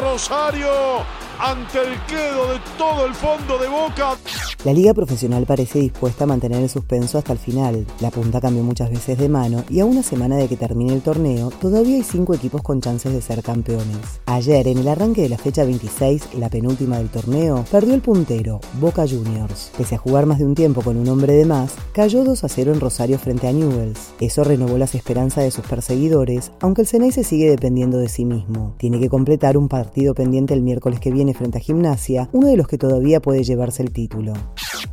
Rosario ante el quedo de todo el fondo de Boca. La liga profesional parece dispuesta a mantener el suspenso hasta el final. La punta cambió muchas veces de mano y a una semana de que termine el torneo, todavía hay cinco equipos con chances de ser campeones. Ayer, en el arranque de la fecha 26, la penúltima del torneo, perdió el puntero, Boca Juniors. Pese a jugar más de un tiempo con un hombre de más, cayó 2 a 0 en Rosario frente a Newells. Eso renovó las esperanzas de sus perseguidores, aunque el Ceney se sigue dependiendo de sí mismo. Tiene que completar un partido pendiente el miércoles que viene frente a Gimnasia, uno de los que todavía puede llevarse el título.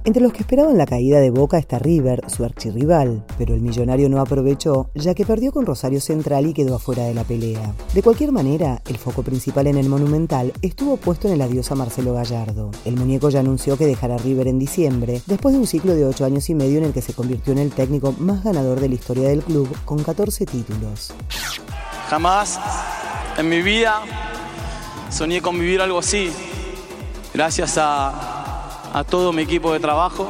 Entre los que esperaban la caída de Boca está River, su archirrival, pero el millonario no aprovechó, ya que perdió con Rosario Central y quedó afuera de la pelea. De cualquier manera, el foco principal en el Monumental estuvo puesto en el adiós a Marcelo Gallardo. El muñeco ya anunció que dejará River en diciembre, después de un ciclo de 8 años y medio en el que se convirtió en el técnico más ganador de la historia del club, con 14 títulos. Jamás en mi vida soñé con vivir algo así. Gracias a a todo mi equipo de trabajo.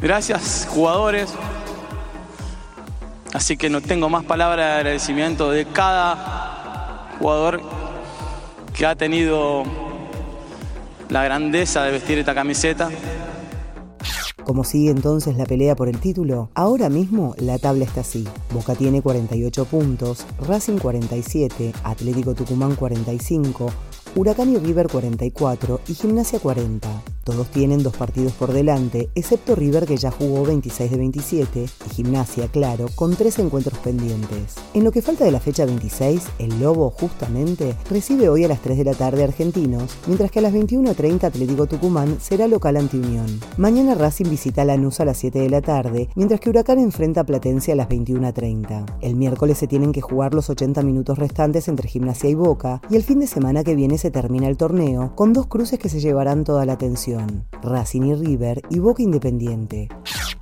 Gracias, jugadores. Así que no tengo más palabras de agradecimiento de cada jugador que ha tenido la grandeza de vestir esta camiseta. ¿Cómo sigue entonces la pelea por el título? Ahora mismo la tabla está así. Boca tiene 48 puntos, Racing 47, Atlético Tucumán 45, Huracán y River 44 y Gimnasia 40. Todos tienen dos partidos por delante, excepto River que ya jugó 26 de 27 y Gimnasia, claro, con tres encuentros pendientes. En lo que falta de la fecha 26, el Lobo justamente recibe hoy a las 3 de la tarde Argentinos, mientras que a las 21.30 Atlético Tucumán será local ante Unión. Mañana Racing visita Lanús a las 7 de la tarde, mientras que Huracán enfrenta a Platense a las 21.30. El miércoles se tienen que jugar los 80 minutos restantes entre Gimnasia y Boca, y el fin de semana que viene se termina el torneo, con dos cruces que se llevarán toda la atención, Racing y River y Boca Independiente.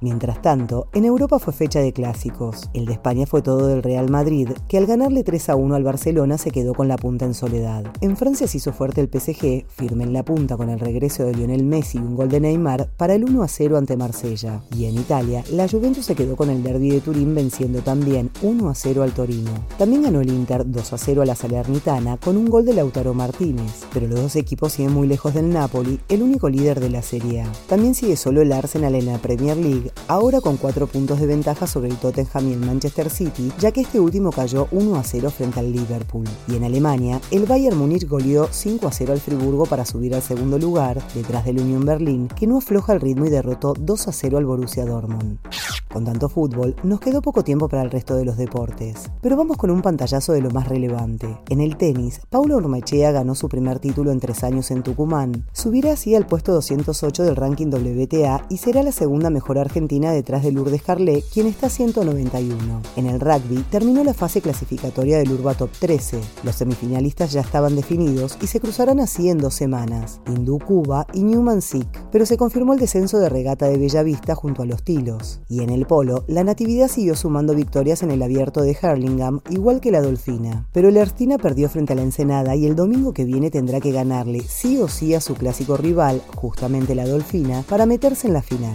Mientras tanto, en Europa fue fecha de clásicos. El de España fue todo del Real Madrid, que al ganarle 3 a 1 al Barcelona se quedó con la punta en soledad. En Francia se hizo fuerte el PSG, firme en la punta con el regreso de Lionel Messi y un gol de Neymar para el 1 a 0 ante Marsella. Y en Italia, la Juventus se quedó con el derby de Turín venciendo también 1 a 0 al Torino. También ganó el Inter 2 a 0 a la Salernitana con un gol de Lautaro Martínez, pero los dos equipos siguen muy lejos del Napoli, el único líder de la Serie A. También sigue solo el Arsenal en la Premier League ahora con 4 puntos de ventaja sobre el Tottenham y el Manchester City, ya que este último cayó 1 a 0 frente al Liverpool. Y en Alemania, el Bayern Múnich goleó 5 a 0 al Friburgo para subir al segundo lugar, detrás del Union Berlin, que no afloja el ritmo y derrotó 2 a 0 al Borussia Dortmund. Con tanto fútbol, nos quedó poco tiempo para el resto de los deportes. Pero vamos con un pantallazo de lo más relevante. En el tenis, Paulo Ormachea ganó su primer título en tres años en Tucumán. Subirá así al puesto 208 del ranking WTA y será la segunda mejor argentina detrás de Lourdes Carlet, quien está 191. En el rugby, terminó la fase clasificatoria del Urba Top 13. Los semifinalistas ya estaban definidos y se cruzarán así en dos semanas, Hindú Cuba y Newman Sik, pero se confirmó el descenso de regata de Bellavista junto a los Tilos. Y en el el polo, la Natividad siguió sumando victorias en el abierto de Hurlingham, igual que la Dolfina. Pero la Ertina perdió frente a la Ensenada y el domingo que viene tendrá que ganarle sí o sí a su clásico rival, justamente la Dolfina, para meterse en la final.